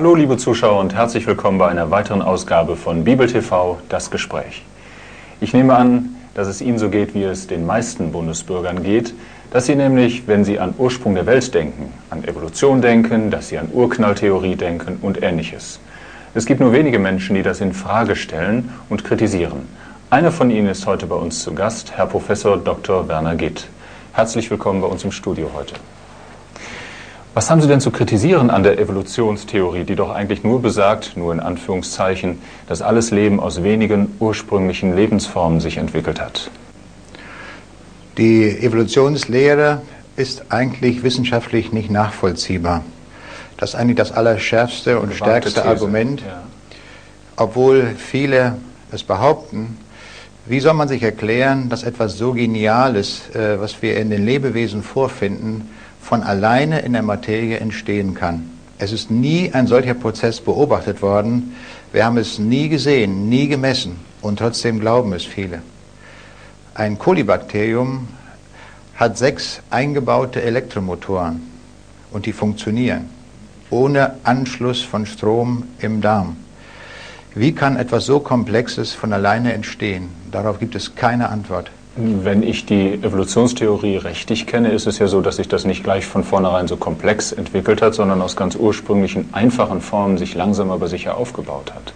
Hallo liebe Zuschauer und herzlich willkommen bei einer weiteren Ausgabe von Bibel TV, das Gespräch. Ich nehme an, dass es Ihnen so geht, wie es den meisten Bundesbürgern geht, dass sie nämlich, wenn sie an Ursprung der Welt denken, an Evolution denken, dass sie an Urknalltheorie denken und ähnliches. Es gibt nur wenige Menschen, die das in Frage stellen und kritisieren. Einer von ihnen ist heute bei uns zu Gast, Herr Professor Dr. Werner Gitt. Herzlich willkommen bei uns im Studio heute. Was haben Sie denn zu kritisieren an der Evolutionstheorie, die doch eigentlich nur besagt, nur in Anführungszeichen, dass alles Leben aus wenigen ursprünglichen Lebensformen sich entwickelt hat? Die Evolutionslehre ist eigentlich wissenschaftlich nicht nachvollziehbar. Das ist eigentlich das allerschärfste und stärkste These. Argument, ja. obwohl viele es behaupten. Wie soll man sich erklären, dass etwas so Geniales, äh, was wir in den Lebewesen vorfinden, von alleine in der Materie entstehen kann. Es ist nie ein solcher Prozess beobachtet worden. Wir haben es nie gesehen, nie gemessen und trotzdem glauben es viele. Ein Kolibakterium hat sechs eingebaute Elektromotoren und die funktionieren ohne Anschluss von Strom im Darm. Wie kann etwas so Komplexes von alleine entstehen? Darauf gibt es keine Antwort. Wenn ich die Evolutionstheorie richtig kenne, ist es ja so, dass sich das nicht gleich von vornherein so komplex entwickelt hat, sondern aus ganz ursprünglichen, einfachen Formen sich langsam aber sicher aufgebaut hat.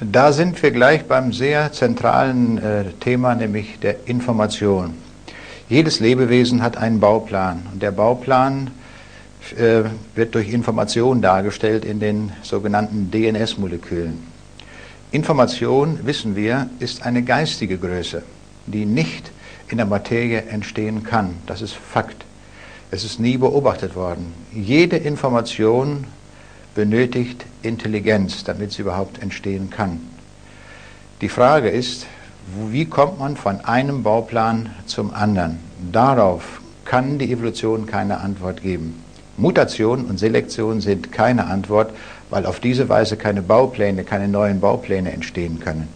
Da sind wir gleich beim sehr zentralen äh, Thema, nämlich der Information. Jedes Lebewesen hat einen Bauplan und der Bauplan äh, wird durch Information dargestellt in den sogenannten DNS-Molekülen. Information, wissen wir, ist eine geistige Größe die nicht in der Materie entstehen kann. Das ist Fakt. Es ist nie beobachtet worden. Jede Information benötigt Intelligenz, damit sie überhaupt entstehen kann. Die Frage ist, wie kommt man von einem Bauplan zum anderen? Darauf kann die Evolution keine Antwort geben. Mutation und Selektion sind keine Antwort, weil auf diese Weise keine Baupläne, keine neuen Baupläne entstehen können.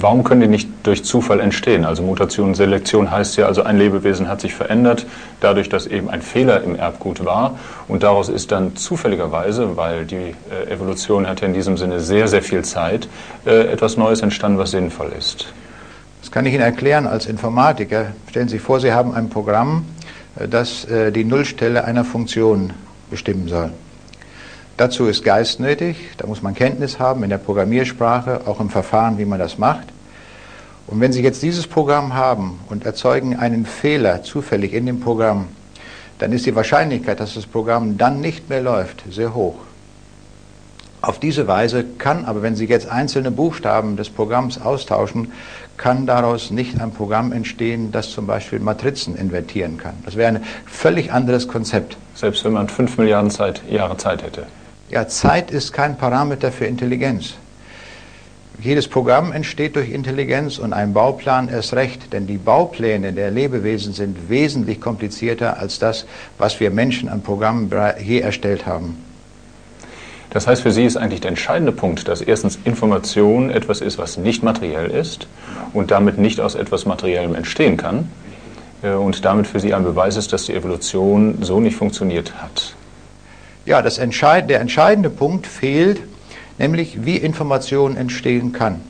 Warum können die nicht durch Zufall entstehen? Also Mutation und Selektion heißt ja, also ein Lebewesen hat sich verändert, dadurch, dass eben ein Fehler im Erbgut war. Und daraus ist dann zufälligerweise, weil die äh, Evolution hat in diesem Sinne sehr, sehr viel Zeit, äh, etwas Neues entstanden, was sinnvoll ist. Das kann ich Ihnen erklären als Informatiker. Stellen Sie sich vor, Sie haben ein Programm, äh, das die Nullstelle einer Funktion bestimmen soll. Dazu ist Geist nötig, da muss man Kenntnis haben in der Programmiersprache, auch im Verfahren, wie man das macht. Und wenn Sie jetzt dieses Programm haben und erzeugen einen Fehler zufällig in dem Programm, dann ist die Wahrscheinlichkeit, dass das Programm dann nicht mehr läuft, sehr hoch. Auf diese Weise kann aber, wenn Sie jetzt einzelne Buchstaben des Programms austauschen, kann daraus nicht ein Programm entstehen, das zum Beispiel Matrizen invertieren kann. Das wäre ein völlig anderes Konzept. Selbst wenn man fünf Milliarden Zeit, Jahre Zeit hätte. Ja, Zeit ist kein Parameter für Intelligenz. Jedes Programm entsteht durch Intelligenz und ein Bauplan erst recht, denn die Baupläne der Lebewesen sind wesentlich komplizierter als das, was wir Menschen an Programmen je erstellt haben. Das heißt, für Sie ist eigentlich der entscheidende Punkt, dass erstens Information etwas ist, was nicht materiell ist und damit nicht aus etwas Materiellem entstehen kann äh, und damit für Sie ein Beweis ist, dass die Evolution so nicht funktioniert hat. Ja, das Entscheid der entscheidende Punkt fehlt, nämlich wie Information entstehen kann.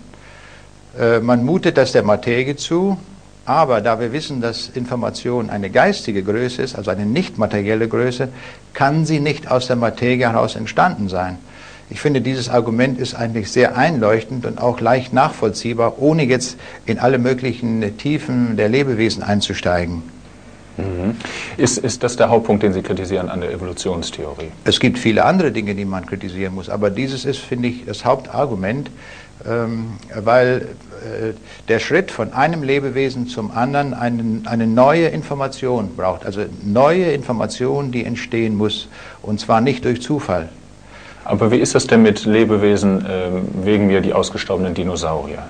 Äh, man mutet das der Materie zu, aber da wir wissen, dass Information eine geistige Größe ist, also eine nicht materielle Größe, kann sie nicht aus der Materie heraus entstanden sein. Ich finde, dieses Argument ist eigentlich sehr einleuchtend und auch leicht nachvollziehbar, ohne jetzt in alle möglichen Tiefen der Lebewesen einzusteigen. Mhm. Ist, ist das der Hauptpunkt, den Sie kritisieren an der Evolutionstheorie? Es gibt viele andere Dinge, die man kritisieren muss, aber dieses ist, finde ich, das Hauptargument, ähm, weil äh, der Schritt von einem Lebewesen zum anderen einen, eine neue Information braucht, also neue Information, die entstehen muss, und zwar nicht durch Zufall. Aber wie ist das denn mit Lebewesen, äh, wegen mir die ausgestorbenen Dinosaurier?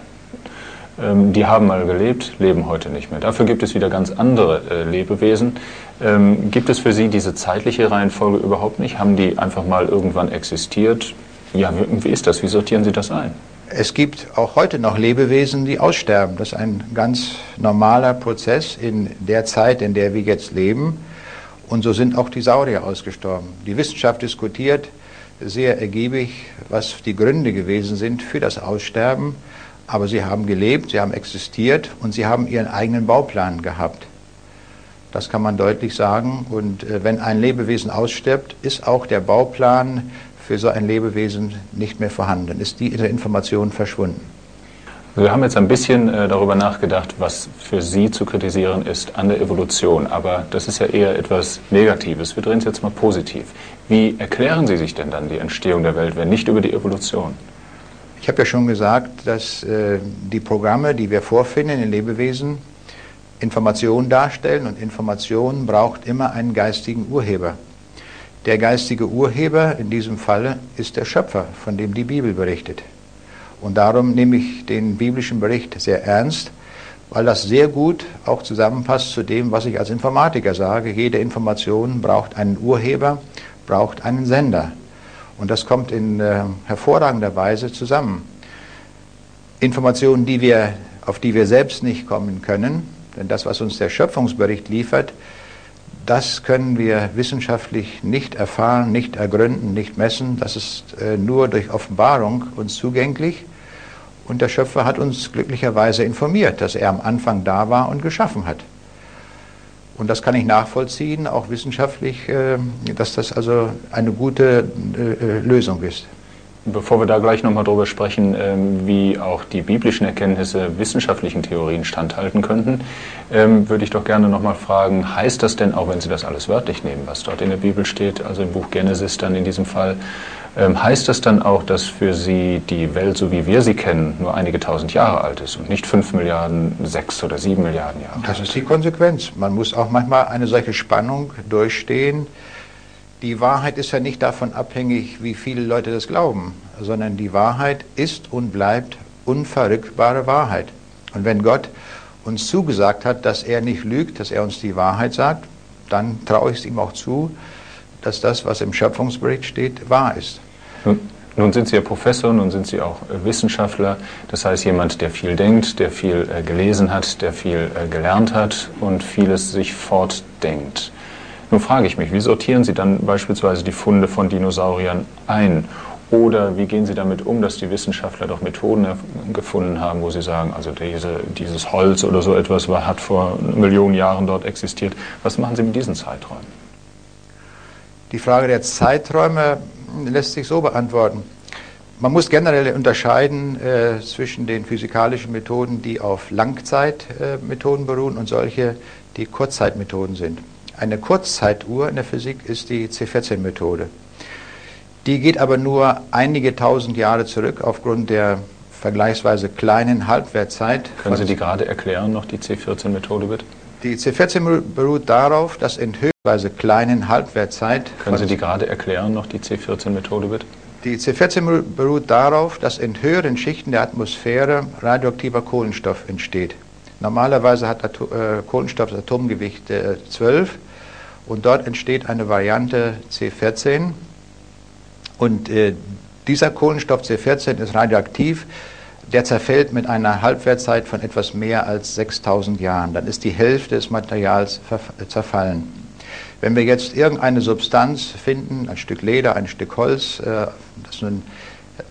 Ähm, die haben mal gelebt, leben heute nicht mehr. Dafür gibt es wieder ganz andere äh, Lebewesen. Ähm, gibt es für Sie diese zeitliche Reihenfolge überhaupt nicht? Haben die einfach mal irgendwann existiert? Ja, wie, wie ist das? Wie sortieren Sie das ein? Es gibt auch heute noch Lebewesen, die aussterben. Das ist ein ganz normaler Prozess in der Zeit, in der wir jetzt leben. Und so sind auch die Saurier ausgestorben. Die Wissenschaft diskutiert, sehr ergiebig, was die Gründe gewesen sind für das Aussterben, aber sie haben gelebt, sie haben existiert und sie haben ihren eigenen Bauplan gehabt. Das kann man deutlich sagen. Und äh, wenn ein Lebewesen ausstirbt, ist auch der Bauplan für so ein Lebewesen nicht mehr vorhanden, ist diese Information verschwunden. Wir haben jetzt ein bisschen äh, darüber nachgedacht, was für Sie zu kritisieren ist an der Evolution, aber das ist ja eher etwas Negatives. Wir drehen es jetzt mal positiv. Wie erklären Sie sich denn dann die Entstehung der Welt, wenn nicht über die Evolution? Ich habe ja schon gesagt, dass äh, die Programme, die wir vorfinden in Lebewesen, Informationen darstellen und Information braucht immer einen geistigen Urheber. Der geistige Urheber in diesem Fall ist der Schöpfer, von dem die Bibel berichtet. Und darum nehme ich den biblischen Bericht sehr ernst, weil das sehr gut auch zusammenpasst zu dem, was ich als Informatiker sage. Jede Information braucht einen Urheber, braucht einen Sender. Und das kommt in äh, hervorragender Weise zusammen. Informationen, die wir, auf die wir selbst nicht kommen können, denn das, was uns der Schöpfungsbericht liefert, das können wir wissenschaftlich nicht erfahren, nicht ergründen, nicht messen. Das ist äh, nur durch Offenbarung uns zugänglich. Und der Schöpfer hat uns glücklicherweise informiert, dass er am Anfang da war und geschaffen hat. Und das kann ich nachvollziehen, auch wissenschaftlich, äh, dass das also eine gute äh, Lösung ist. Bevor wir da gleich nochmal drüber sprechen, ähm, wie auch die biblischen Erkenntnisse wissenschaftlichen Theorien standhalten könnten, ähm, würde ich doch gerne nochmal fragen, heißt das denn, auch wenn Sie das alles wörtlich nehmen, was dort in der Bibel steht, also im Buch Genesis dann in diesem Fall, heißt das dann auch, dass für Sie die Welt, so wie wir sie kennen, nur einige tausend Jahre alt ist und nicht fünf Milliarden, sechs oder sieben Milliarden Jahre? Das ist die Konsequenz. Man muss auch manchmal eine solche Spannung durchstehen die Wahrheit ist ja nicht davon abhängig, wie viele Leute das glauben, sondern die Wahrheit ist und bleibt unverrückbare Wahrheit. Und wenn Gott uns zugesagt hat, dass er nicht lügt, dass er uns die Wahrheit sagt, dann traue ich es ihm auch zu, dass das, was im Schöpfungsbericht steht, wahr ist. Nun, sind Sie ja Professor, nun sind Sie auch äh, Wissenschaftler, das heißt jemand, der viel denkt, der viel äh, gelesen hat, der viel äh, gelernt hat und vieles sich fortdenkt. Nun frage ich mich, wie sortieren Sie dann beispielsweise die Funde von Dinosauriern ein? Oder wie gehen Sie damit um, dass die Wissenschaftler doch Methoden gefunden haben, wo sie sagen, also diese, dieses Holz oder so etwas war, hat vor Millionen Jahren dort existiert. Was machen Sie mit diesen Zeiträumen? Die Frage der Zeiträume lässt sich so beantworten. Man muss generell unterscheiden äh, zwischen den physikalischen Methoden, die auf Langzeitmethoden äh, beruhen und solche, die Kurzzeitmethoden sind. Eine Kurzzeituhr in der Physik ist die C14-Methode. Die geht aber nur einige tausend Jahre zurück aufgrund der vergleichsweise kleinen Halbwertzeit. Können Sie die gerade erklären, noch die C14-Methode bitte? Die C14 beruht darauf, dass in höchstweise kleinen Halbwertzeit. Können Sie die gerade erklären, noch die C14-Methode bitte? Die C14 beruht darauf, dass in höheren Schichten der Atmosphäre radioaktiver Kohlenstoff entsteht. Normalerweise hat Atom, äh, Kohlenstoff das Atomgewicht äh, 12 und dort entsteht eine Variante C14 und äh, dieser Kohlenstoff C14 ist radioaktiv, der zerfällt mit einer Halbwertzeit von etwas mehr als 6000 Jahren. Dann ist die Hälfte des Materials zerfallen. Wenn wir jetzt irgendeine Substanz finden, ein Stück Leder, ein Stück Holz, äh, das nun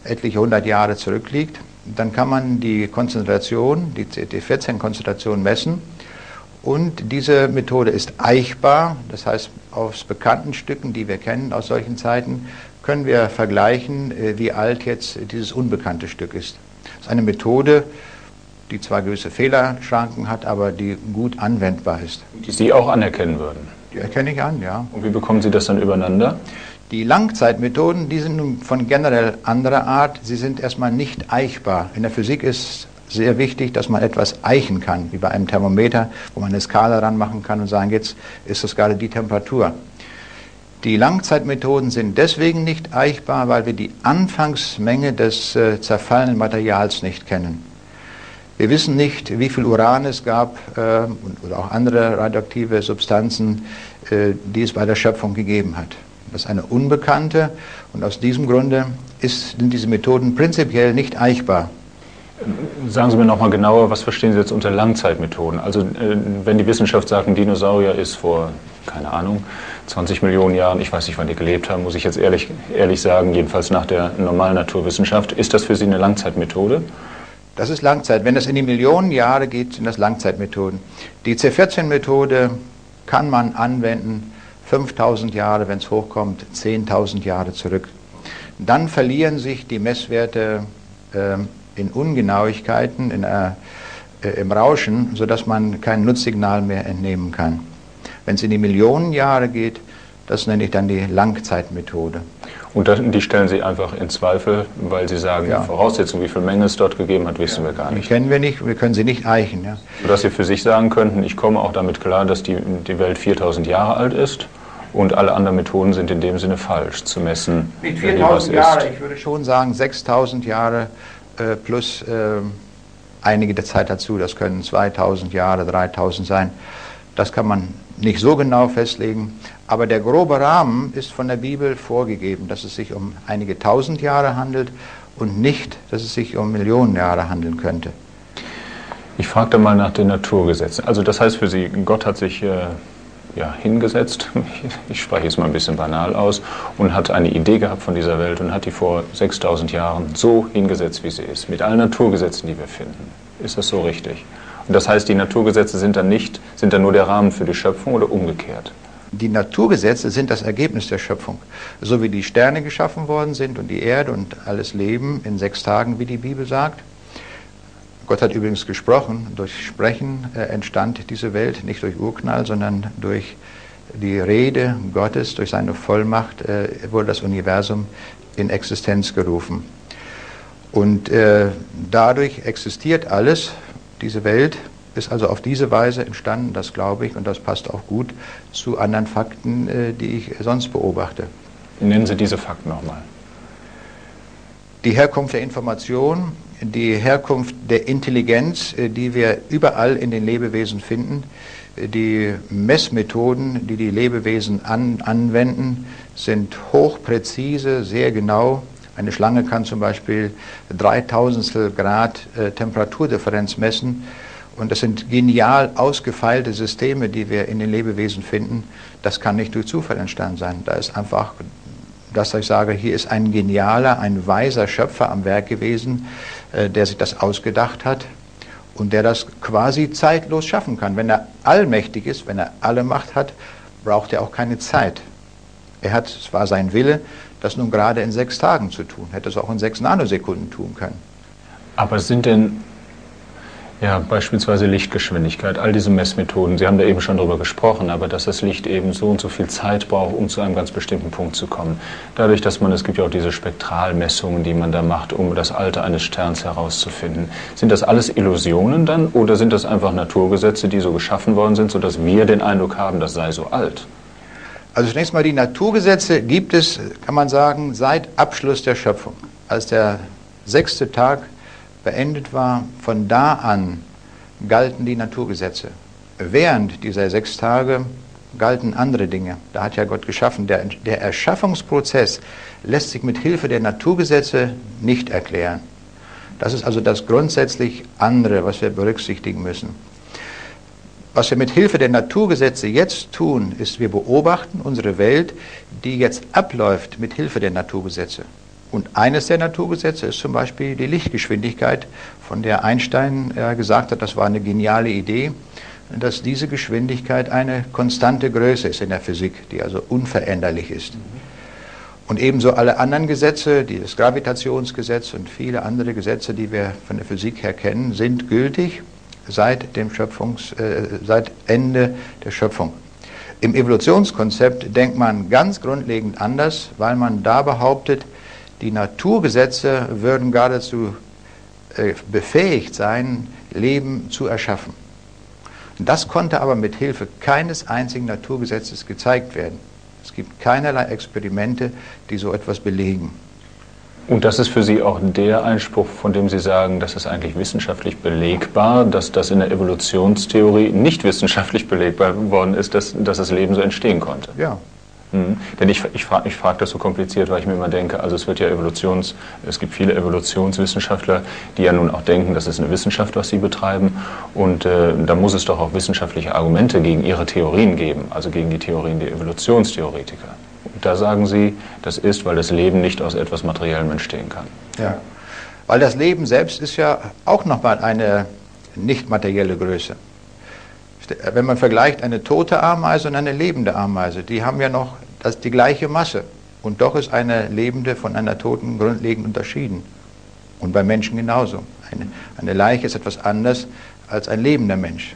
etliche hundert Jahre zurückliegt, dann kann man die Konzentration, die C14-Konzentration messen und diese Methode ist eichbar, das heißt aus bekannten Stücken, die wir kennen aus solchen Zeiten, können wir vergleichen, äh, wie alt jetzt dieses unbekannte Stück ist. Das ist eine Methode, die zwar gewisse Fehlerschranken hat, aber die gut anwendbar ist. Die Sie auch anerkennen würden? Die erkenne ich an, ja. Und wie bekommen Sie das dann übereinander? Die Langzeitmethoden, die sind nun von generell anderer Art. Sie sind erstmal nicht eichbar. In der Physik ist sehr wichtig, dass man etwas eichen kann, wie bei einem Thermometer, wo man eine Skala ranmachen kann und sagen, jetzt ist das gerade die Temperatur. Die Langzeitmethoden sind deswegen nicht eichbar, weil wir die Anfangsmenge des äh, zerfallenen Materials nicht kennen. Wir wissen nicht, wie viel Uran es gab äh, oder auch andere radioaktive Substanzen, äh, die es bei der Schöpfung gegeben hat. Das ist eine unbekannte und aus diesem Grunde ist, sind diese Methoden prinzipiell nicht eichbar. Sagen Sie mir nochmal genauer, was verstehen Sie jetzt unter Langzeitmethoden? Also äh, wenn die Wissenschaft sagt, ein Dinosaurier ist vor keine Ahnung, 20 Millionen Jahren, ich weiß nicht, wann die gelebt haben, muss ich jetzt ehrlich, ehrlich sagen, jedenfalls nach der normalen Naturwissenschaft. Ist das für Sie eine Langzeitmethode? Das ist Langzeit. Wenn es in die Millionen Jahre geht, sind das Langzeitmethoden. Die C14-Methode kann man anwenden, 5000 Jahre, wenn es hochkommt, 10.000 Jahre zurück. Dann verlieren sich die Messwerte äh, in Ungenauigkeiten, in, äh, äh, im Rauschen, sodass man kein Nutzsignal mehr entnehmen kann. Wenn es in die Millionen Jahre geht, das nenne ich dann die Langzeitmethode. Und das, die stellen Sie einfach in Zweifel, weil Sie sagen, ja. Voraussetzungen, wie viel Menge es dort gegeben hat, wissen ja. wir gar nicht. Die kennen wir nicht, wir können sie nicht eichen. Ja. Sodass Sie für sich sagen könnten, ich komme auch damit klar, dass die, die Welt 4000 Jahre alt ist und alle anderen Methoden sind in dem Sinne falsch zu messen. Nicht 4000 Jahre, ich würde schon sagen 6000 Jahre äh, plus äh, einige der Zeit dazu, das können 2000 Jahre, 3000 sein. Das kann man nicht so genau festlegen, aber der grobe Rahmen ist von der Bibel vorgegeben, dass es sich um einige tausend Jahre handelt und nicht, dass es sich um Millionen Jahre handeln könnte. Ich fragte mal nach den Naturgesetzen. Also das heißt für Sie, Gott hat sich äh, ja, hingesetzt, ich spreche jetzt mal ein bisschen banal aus, und hat eine Idee gehabt von dieser Welt und hat die vor 6000 Jahren so hingesetzt, wie sie ist, mit allen Naturgesetzen, die wir finden. Ist das so richtig? Und das heißt, die Naturgesetze sind dann nicht, sind dann nur der Rahmen für die Schöpfung oder umgekehrt? Die Naturgesetze sind das Ergebnis der Schöpfung. So wie die Sterne geschaffen worden sind und die Erde und alles Leben in sechs Tagen, wie die Bibel sagt. Gott hat übrigens gesprochen, durch Sprechen äh, entstand diese Welt, nicht durch Urknall, sondern durch die Rede Gottes, durch seine Vollmacht äh, wurde das Universum in Existenz gerufen. Und äh, dadurch existiert alles, diese Welt ist also auf diese Weise entstanden, das glaube ich, und das passt auch gut zu anderen Fakten, äh, die ich sonst beobachte. Nennen Sie diese Fakten nochmal. Die Herkunft der Information, die Herkunft der Intelligenz, äh, die wir überall in den Lebewesen finden, äh, die Messmethoden, die die Lebewesen an, anwenden, sind hochpräzise, sehr genau eine Schlange kann zum Beispiel 3000 Grad äh, Temperaturdifferenz messen. Und das sind genial ausgefeilte Systeme, die wir in den Lebewesen finden. Das kann nicht durch Zufall entstanden sein. Da ist einfach, dass ich sage, hier ist ein genialer, ein weiser Schöpfer am Werk gewesen, äh, der sich das ausgedacht hat und der das quasi zeitlos schaffen kann. Wenn er allmächtig ist, wenn er alle Macht hat, braucht er auch keine Zeit. Er hat, es war sein Wille, das nun gerade in sechs Tagen zu tun. Hätte es auch in sechs Nanosekunden tun können. Aber sind denn ja, beispielsweise Lichtgeschwindigkeit, all diese Messmethoden, Sie haben da eben schon darüber gesprochen, aber dass das Licht eben so und so viel Zeit braucht, um zu einem ganz bestimmten Punkt zu kommen. Dadurch, dass man, es gibt ja auch diese Spektralmessungen, die man da macht, um das Alter eines Sterns herauszufinden. Sind das alles Illusionen dann oder sind das einfach Naturgesetze, die so geschaffen worden sind, sodass wir den Eindruck haben, das sei so alt? Also zunächst mal die Naturgesetze gibt es, kann man sagen, seit Abschluss der Schöpfung. Als der sechste Tag beendet war, von da an galten die Naturgesetze. Während dieser sechs Tage galten andere Dinge. Da hat ja Gott geschaffen. Der, der Erschaffungsprozess lässt sich mit Hilfe der Naturgesetze nicht erklären. Das ist also das grundsätzlich andere, was wir berücksichtigen müssen. Was wir mit Hilfe der Naturgesetze jetzt tun, ist, wir beobachten unsere Welt, die jetzt abläuft mit Hilfe der Naturgesetze. Und eines der Naturgesetze ist zum Beispiel die Lichtgeschwindigkeit, von der Einstein äh, gesagt hat, das war eine geniale Idee, dass diese Geschwindigkeit eine konstante Größe ist in der Physik, die also unveränderlich ist. Und ebenso alle anderen Gesetze, das Gravitationsgesetz und viele andere Gesetze, die wir von der Physik her kennen, sind gültig seit, dem Schöpfungs, äh, seit Ende der Schöpfung. Im Evolutionskonzept denkt man ganz grundlegend anders, weil man da behauptet, die Naturgesetze würden geradezu äh, befähigt sein, Leben zu erschaffen. Das konnte aber mit Hilfe keines einzigen Naturgesetzes gezeigt werden. Es gibt keinerlei Experimente, die so etwas belegen. Und das ist für Sie auch der Einspruch, von dem Sie sagen, das ist eigentlich wissenschaftlich belegbar, dass das in der Evolutionstheorie nicht wissenschaftlich belegbar worden ist, dass, dass das Leben so entstehen konnte. Ja, Mhm. Denn ich, ich frage ich frag das so kompliziert, weil ich mir immer denke, also es wird ja Evolutions, es gibt viele Evolutionswissenschaftler, die ja nun auch denken, das ist eine Wissenschaft, was sie betreiben. Und äh, da muss es doch auch wissenschaftliche Argumente gegen ihre Theorien geben, also gegen die Theorien der Evolutionstheoretiker. Und da sagen sie, das ist, weil das Leben nicht aus etwas Materiellem entstehen kann. Ja, weil das Leben selbst ist ja auch nochmal eine nicht materielle Größe. Wenn man vergleicht eine tote Ameise und eine lebende Ameise, die haben ja noch das, die gleiche Masse. Und doch ist eine lebende von einer toten grundlegend unterschieden. Und bei Menschen genauso. Eine, eine Leiche ist etwas anders als ein lebender Mensch.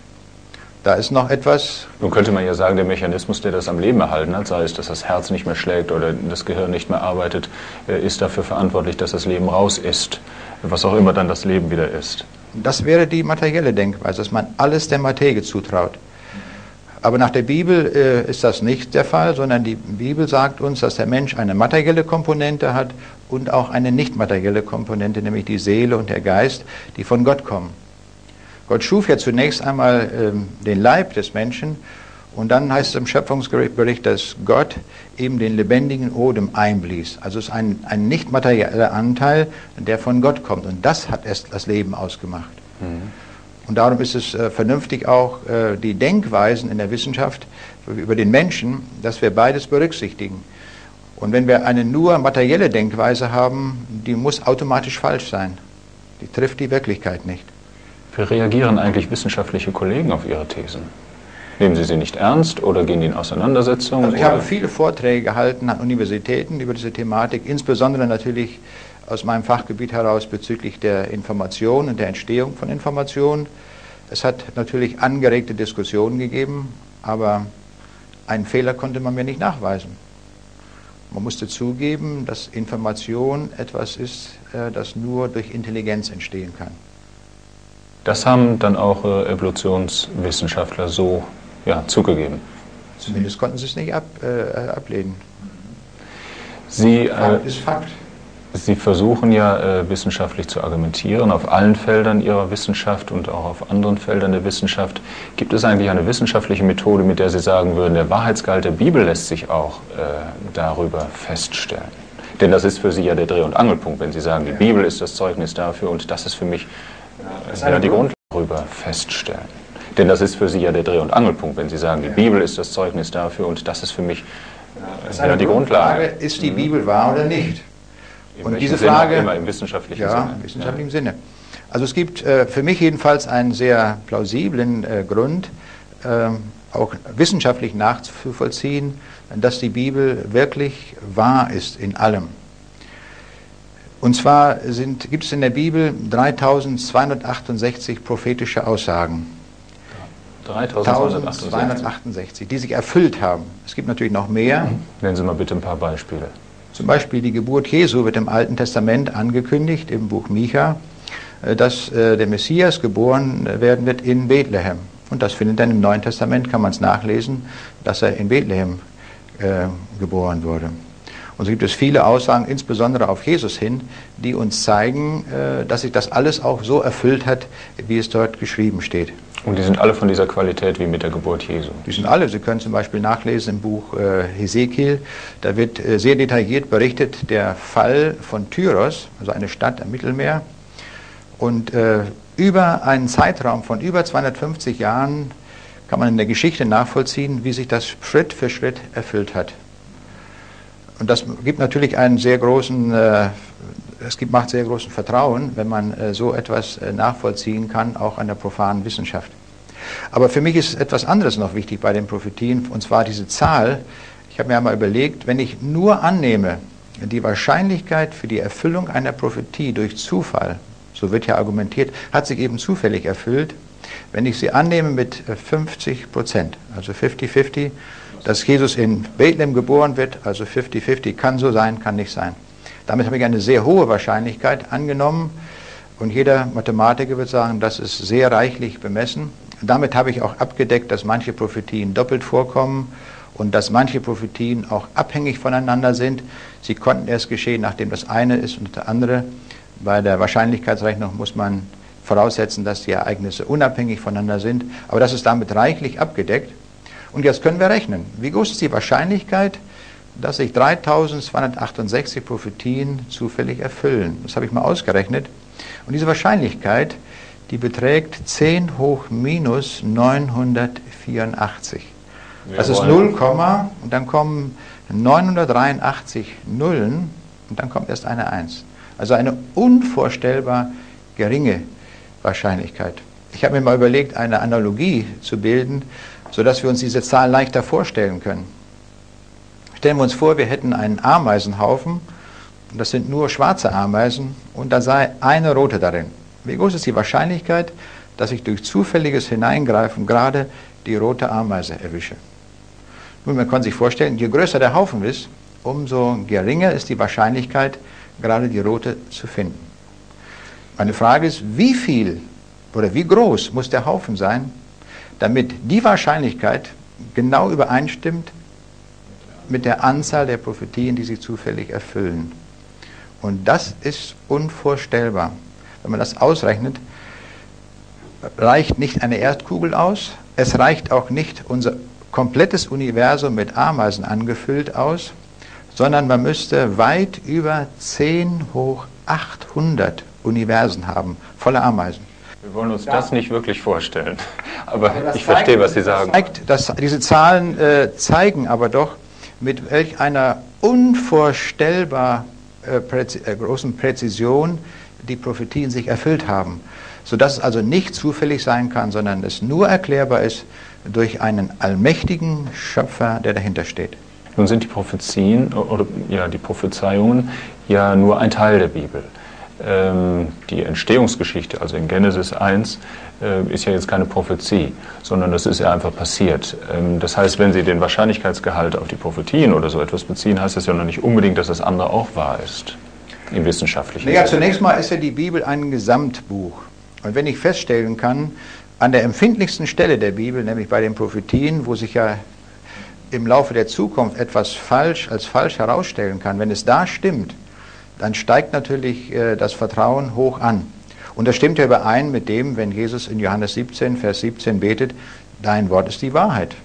Da ist noch etwas. Nun könnte man ja sagen, der Mechanismus, der das am Leben erhalten hat, sei es, dass das Herz nicht mehr schlägt oder das Gehirn nicht mehr arbeitet, äh, ist dafür verantwortlich, dass das Leben raus ist. Was auch immer dann das Leben wieder ist. Das wäre die materielle Denkweise, dass man alles der Materie zutraut. Aber nach der Bibel äh, ist das nicht der Fall, sondern die Bibel sagt uns, dass der Mensch eine materielle Komponente hat und auch eine nicht materielle Komponente, nämlich die Seele und der Geist, die von Gott kommen. Gott schuf ja zunächst einmal ähm, den Leib des Menschen und dann heißt es im Schöpfungsbericht, dass Gott eben den lebendigen Odem einblies. Also es ist ein, ein nicht materieller Anteil, der von Gott kommt. Und das hat erst das Leben ausgemacht. Mhm. Und darum ist es äh, vernünftig auch äh, die Denkweisen in der Wissenschaft über den Menschen, dass wir beides berücksichtigen. Und wenn wir eine nur materielle Denkweise haben, die muss automatisch falsch sein. Die trifft die Wirklichkeit nicht. Wie reagieren eigentlich wissenschaftliche Kollegen auf Ihre Thesen? Nehmen Sie sie nicht ernst oder gehen die in Auseinandersetzungen? Also ich habe viele Vorträge gehalten an Universitäten über diese Thematik, insbesondere natürlich aus meinem Fachgebiet heraus bezüglich der Information und der Entstehung von Informationen. Es hat natürlich angeregte Diskussionen gegeben, aber einen Fehler konnte man mir nicht nachweisen. Man musste zugeben, dass Information etwas ist, äh, das nur durch Intelligenz entstehen kann. Das haben dann auch äh, Evolutionswissenschaftler so ja, zugegeben. Zumindest konnten sie es nicht ab, äh, ablehnen. Sie, Fakt äh, ist Fakt. Sie versuchen ja äh, wissenschaftlich zu argumentieren auf allen Feldern Ihrer Wissenschaft und auch auf anderen Feldern der Wissenschaft. Gibt es eigentlich eine wissenschaftliche Methode, mit der Sie sagen würden, der Wahrheitsgehalt der Bibel lässt sich auch äh, darüber feststellen? Denn das ist für Sie ja der Dreh- und Angelpunkt, wenn Sie sagen, die Bibel ist das Zeugnis dafür und das ist für mich ja, die Grundlage darüber feststellen. Denn das ist für Sie ja der Dreh- und Angelpunkt, wenn Sie sagen, die ja. Bibel ist das Zeugnis dafür und das ist für mich ja, ja die Grundlage. Ist die Bibel wahr oder nicht? In und diese Frage immer im wissenschaftlichen ja, Sinne. Im wissenschaftlichen ja. Sinne. Also es gibt äh, für mich jedenfalls einen sehr plausiblen äh, Grund, äh, auch wissenschaftlich nachzuvollziehen, dass die Bibel wirklich wahr ist in allem. Und zwar sind, gibt es in der Bibel 3268 prophetische Aussagen. 3268, die sich erfüllt haben. Es gibt natürlich noch mehr. Nennen Sie mal bitte ein paar Beispiele. Zum Beispiel die Geburt Jesu wird im Alten Testament angekündigt, im Buch Micha, äh, dass äh, der Messias geboren werden wird in Bethlehem. Und das findet dann im Neuen Testament, kann man es nachlesen, dass er in Bethlehem äh, geboren wurde. Und so gibt es viele Aussagen, insbesondere auf Jesus hin, die uns zeigen, äh, dass sich das alles auch so erfüllt hat, wie es dort geschrieben steht. Und die sind alle von dieser Qualität wie mit der Geburt Jesu? Die sind alle. Sie können zum Beispiel nachlesen im Buch äh, Hesekiel. Da wird äh, sehr detailliert berichtet der Fall von Tyros, also eine Stadt am Mittelmeer. Und äh, über einen Zeitraum von über 250 Jahren kann man in der Geschichte nachvollziehen, wie sich das Schritt für Schritt erfüllt hat. Und das gibt natürlich einen sehr großen äh, es gibt, macht sehr großen Vertrauen, wenn man äh, so etwas äh, nachvollziehen kann, auch an der profanen Wissenschaft. Aber für mich ist etwas anderes noch wichtig bei den Prophetien, und zwar diese Zahl. Ich habe mir einmal überlegt, wenn ich nur annehme, die Wahrscheinlichkeit für die Erfüllung einer Prophetie durch Zufall, so wird ja argumentiert, hat sich eben zufällig erfüllt, wenn ich sie annehme mit 50 äh, Prozent, also 50-50, dass Jesus in Bethlehem geboren wird, also 50-50, kann so sein, kann nicht sein. Damit habe ich eine sehr hohe Wahrscheinlichkeit angenommen und jeder Mathematiker wird sagen, das ist sehr reichlich bemessen. Damit habe ich auch abgedeckt, dass manche Prophetien doppelt vorkommen und dass manche Prophetien auch abhängig voneinander sind. Sie konnten erst geschehen, nachdem das eine ist und das andere. Bei der Wahrscheinlichkeitsrechnung muss man voraussetzen, dass die Ereignisse unabhängig voneinander sind. Aber das ist damit reichlich abgedeckt. Und jetzt können wir rechnen. Wie groß ist die Wahrscheinlichkeit, dass sich 3268 Prophetien zufällig erfüllen. Das habe ich mal ausgerechnet. Und diese Wahrscheinlichkeit, die beträgt 10 hoch minus 984. Das ist 0, und dann kommen 983 Nullen und dann kommt erst eine 1. Also eine unvorstellbar geringe Wahrscheinlichkeit. Ich habe mir mal überlegt, eine Analogie zu bilden, sodass wir uns diese Zahl leichter vorstellen können. Stellen wir uns vor, wir hätten einen Ameisenhaufen, und das sind nur schwarze Ameisen, und da sei eine rote darin. Wie groß ist die Wahrscheinlichkeit, dass ich durch zufälliges Hineingreifen gerade die rote Ameise erwische? Nun, man kann sich vorstellen, je größer der Haufen ist, umso geringer ist die Wahrscheinlichkeit, gerade die rote zu finden. Meine Frage ist, wie viel oder wie groß muss der Haufen sein, damit die Wahrscheinlichkeit genau übereinstimmt mit der Anzahl der Prophetien, die sie zufällig erfüllen. Und das ist unvorstellbar. Wenn man das ausrechnet, reicht nicht eine Erdkugel aus, es reicht auch nicht unser komplettes Universum mit Ameisen angefüllt aus, sondern man müsste weit über 10 hoch 800 Universen haben, voller Ameisen. Wir wollen uns das nicht wirklich vorstellen, aber, aber ich verstehe, was Sie sagen. Zeigt, dass diese Zahlen äh, zeigen aber doch, mit welch einer unvorstellbar äh, Präzi äh, großen Präzision die Prophetien sich erfüllt haben, sodass es also nicht zufällig sein kann, sondern es nur erklärbar ist durch einen allmächtigen Schöpfer, der dahinter steht. Nun sind die Prophezien oder ja, die Prophezeiungen ja nur ein Teil der Bibel. Ähm, die Entstehungsgeschichte, also in Genesis 1, äh, ist ja jetzt keine Prophezie, sondern das ist ja einfach passiert. Ähm, das heißt, wenn Sie den Wahrscheinlichkeitsgehalt auf die Prophetien oder so etwas beziehen, heißt das ja noch nicht unbedingt, dass das andere auch wahr ist. Im wissenschaftlichen Ja, zunächst mal ist ja die Bibel ein Gesamtbuch. Und wenn ich feststellen kann, an der empfindlichsten Stelle der Bibel, nämlich bei den Prophetien, wo sich ja im Laufe der Zukunft etwas falsch als falsch herausstellen kann, wenn es da stimmt, dann steigt natürlich äh, das Vertrauen hoch an. Und das stimmt ja überein mit dem, wenn Jesus in Johannes 17, Vers 17 betet, dein Wort ist die Wahrheit.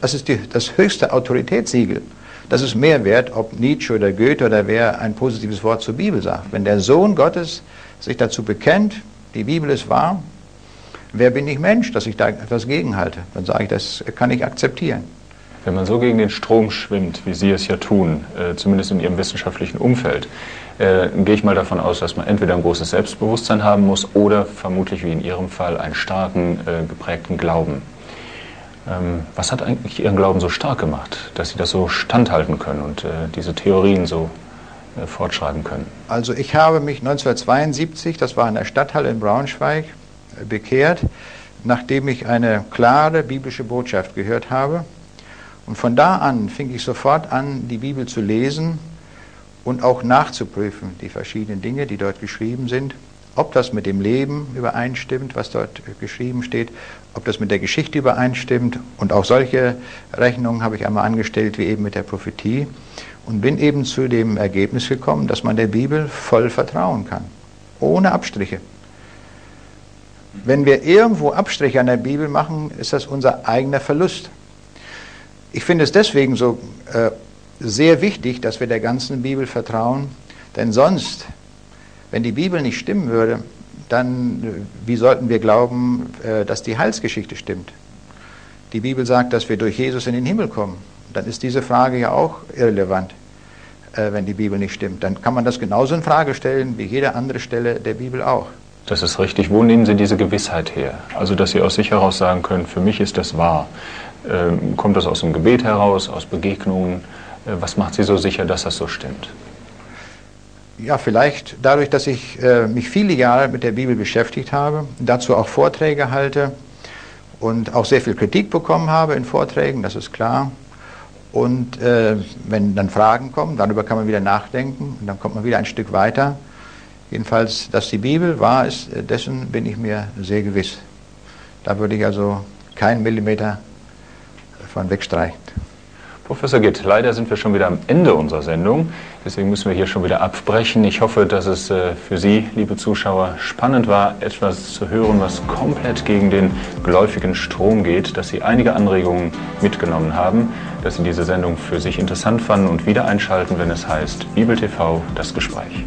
Das ist die, das höchste Autoritätssiegel. Das ist mehr wert, ob Nietzsche oder Goethe oder wer ein positives Wort zur Bibel sagt. Wenn der Sohn Gottes sich dazu bekennt, die Bibel ist wahr, wer bin ich Mensch, dass ich da etwas gegenhalte? Dann sage ich, das kann ich akzeptieren. Wenn man so gegen den Strom schwimmt, wie Sie es ja tun, äh, zumindest in Ihrem wissenschaftlichen Umfeld, äh, gehe ich mal davon aus, dass man entweder ein großes Selbstbewusstsein haben muss oder vermutlich wie in Ihrem Fall einen starken, äh, geprägten Glauben. Ähm, was hat eigentlich Ihren Glauben so stark gemacht, dass Sie das so standhalten können und äh, diese Theorien so äh, fortschreiben können? Also ich habe mich 1972, das war in der Stadthalle in Braunschweig, bekehrt, nachdem ich eine klare biblische Botschaft gehört habe. Und von da an fing ich sofort an, die Bibel zu lesen und auch nachzuprüfen, die verschiedenen Dinge, die dort geschrieben sind, ob das mit dem Leben übereinstimmt, was dort geschrieben steht, ob das mit der Geschichte übereinstimmt. Und auch solche Rechnungen habe ich einmal angestellt, wie eben mit der Prophetie. Und bin eben zu dem Ergebnis gekommen, dass man der Bibel voll vertrauen kann, ohne Abstriche. Wenn wir irgendwo Abstriche an der Bibel machen, ist das unser eigener Verlust. Ich finde es deswegen so äh, sehr wichtig, dass wir der ganzen Bibel vertrauen, denn sonst, wenn die Bibel nicht stimmen würde, dann äh, wie sollten wir glauben, äh, dass die Heilsgeschichte stimmt? Die Bibel sagt, dass wir durch Jesus in den Himmel kommen. Dann ist diese Frage ja auch irrelevant, äh, wenn die Bibel nicht stimmt. Dann kann man das genauso in Frage stellen wie jede andere Stelle der Bibel auch. Das ist richtig. Wo nehmen Sie diese Gewissheit her? Also, dass Sie aus sich heraus sagen können, für mich ist das wahr. Ähm, kommt das aus dem Gebet heraus, aus Begegnungen? Äh, was macht Sie so sicher, dass das so stimmt? Ja, vielleicht dadurch, dass ich äh, mich viele Jahre mit der Bibel beschäftigt habe, dazu auch Vorträge halte und auch sehr viel Kritik bekommen habe in Vorträgen, das ist klar. Und äh, wenn dann Fragen kommen, darüber kann man wieder nachdenken und dann kommt man wieder ein Stück weiter. Jedenfalls, dass die Bibel wahr ist, äh, dessen bin ich mir sehr gewiss. Da würde ich also keinen Millimeter von wegstreichen. Professor Gitt, leider sind wir schon wieder am Ende unserer Sendung. Deswegen müssen wir hier schon wieder abbrechen. Ich hoffe, dass es äh, für Sie, liebe Zuschauer, spannend war, etwas zu hören, was komplett gegen den geläufigen Strom geht, dass Sie einige Anregungen mitgenommen haben. dass Sie diese Sendung für sich interessant fanden und wieder einschalten, wenn es heißt Bibel TV, das Gespräch.